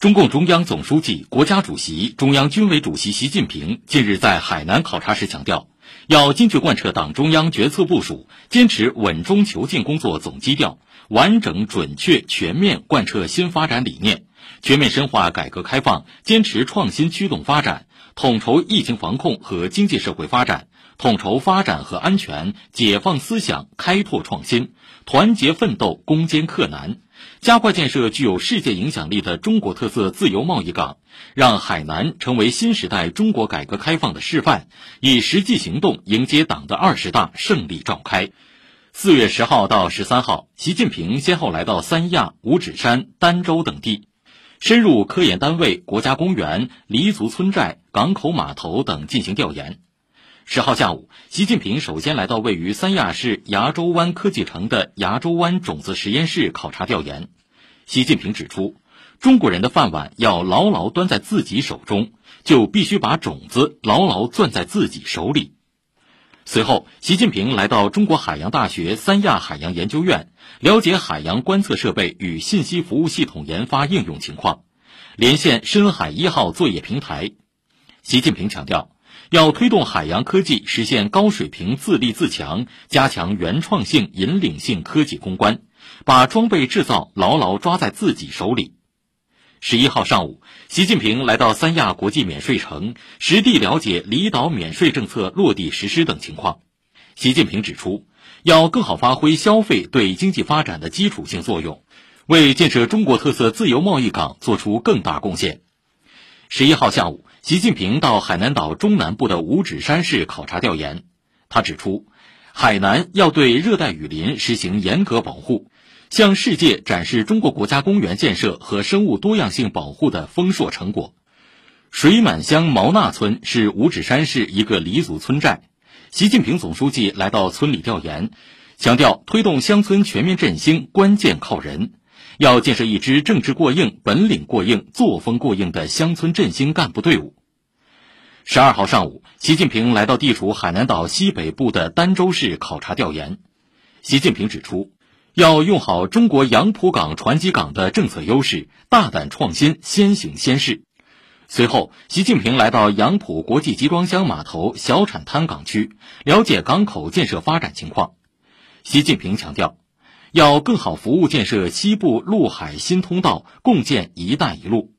中共中央总书记、国家主席、中央军委主席习近平近日在海南考察时强调，要坚决贯彻党中央决策部署，坚持稳中求进工作总基调，完整、准确、全面贯彻新发展理念，全面深化改革开放，坚持创新驱动发展，统筹疫情防控和经济社会发展，统筹发展和安全，解放思想，开拓创新，团结奋斗，攻坚克难。加快建设具有世界影响力的中国特色自由贸易港，让海南成为新时代中国改革开放的示范，以实际行动迎接党的二十大胜利召开。四月十号到十三号，习近平先后来到三亚、五指山、儋州等地，深入科研单位、国家公园、黎族村寨、港口码头等进行调研。十号下午，习近平首先来到位于三亚市崖州湾科技城的崖州湾种子实验室考察调研。习近平指出，中国人的饭碗要牢牢端在自己手中，就必须把种子牢牢攥在自己手里。随后，习近平来到中国海洋大学三亚海洋研究院，了解海洋观测设备与信息服务系统研发应用情况，连线深海一号作业平台。习近平强调。要推动海洋科技实现高水平自立自强，加强原创性、引领性科技攻关，把装备制造牢牢抓在自己手里。十一号上午，习近平来到三亚国际免税城，实地了解离岛免税政策落地实施等情况。习近平指出，要更好发挥消费对经济发展的基础性作用，为建设中国特色自由贸易港作出更大贡献。十一号下午。习近平到海南岛中南部的五指山市考察调研，他指出，海南要对热带雨林实行严格保护，向世界展示中国国家公园建设和生物多样性保护的丰硕成果。水满乡毛纳村是五指山市一个黎族村寨，习近平总书记来到村里调研，强调推动乡村全面振兴关键靠人。要建设一支政治过硬、本领过硬、作风过硬的乡村振兴干部队伍。十二号上午，习近平来到地处海南岛西北部的儋州市考察调研。习近平指出，要用好中国杨浦港船机港的政策优势，大胆创新，先行先试。随后，习近平来到杨浦国际集装箱码头小产滩港区，了解港口建设发展情况。习近平强调。要更好服务建设西部陆海新通道，共建“一带一路”。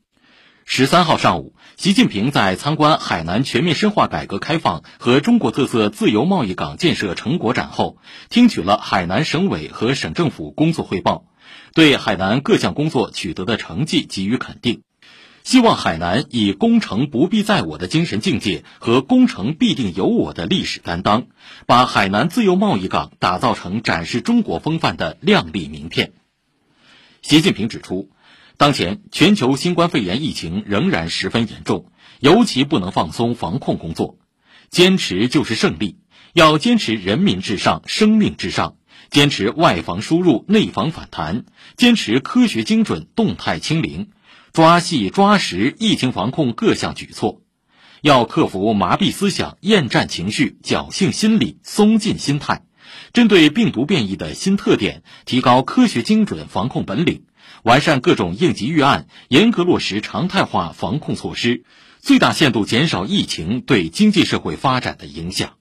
十三号上午，习近平在参观海南全面深化改革开放和中国特色自由贸易港建设成果展后，听取了海南省委和省政府工作汇报，对海南各项工作取得的成绩给予肯定。希望海南以“攻城不必在我”的精神境界和“攻城必定有我”的历史担当，把海南自由贸易港打造成展示中国风范的亮丽名片。习近平指出，当前全球新冠肺炎疫情仍然十分严重，尤其不能放松防控工作，坚持就是胜利。要坚持人民至上、生命至上，坚持外防输入、内防反弹，坚持科学精准、动态清零。抓细抓实疫情防控各项举措，要克服麻痹思想、厌战情绪、侥幸心理、松劲心态，针对病毒变异的新特点，提高科学精准防控本领，完善各种应急预案，严格落实常态化防控措施，最大限度减少疫情对经济社会发展的影响。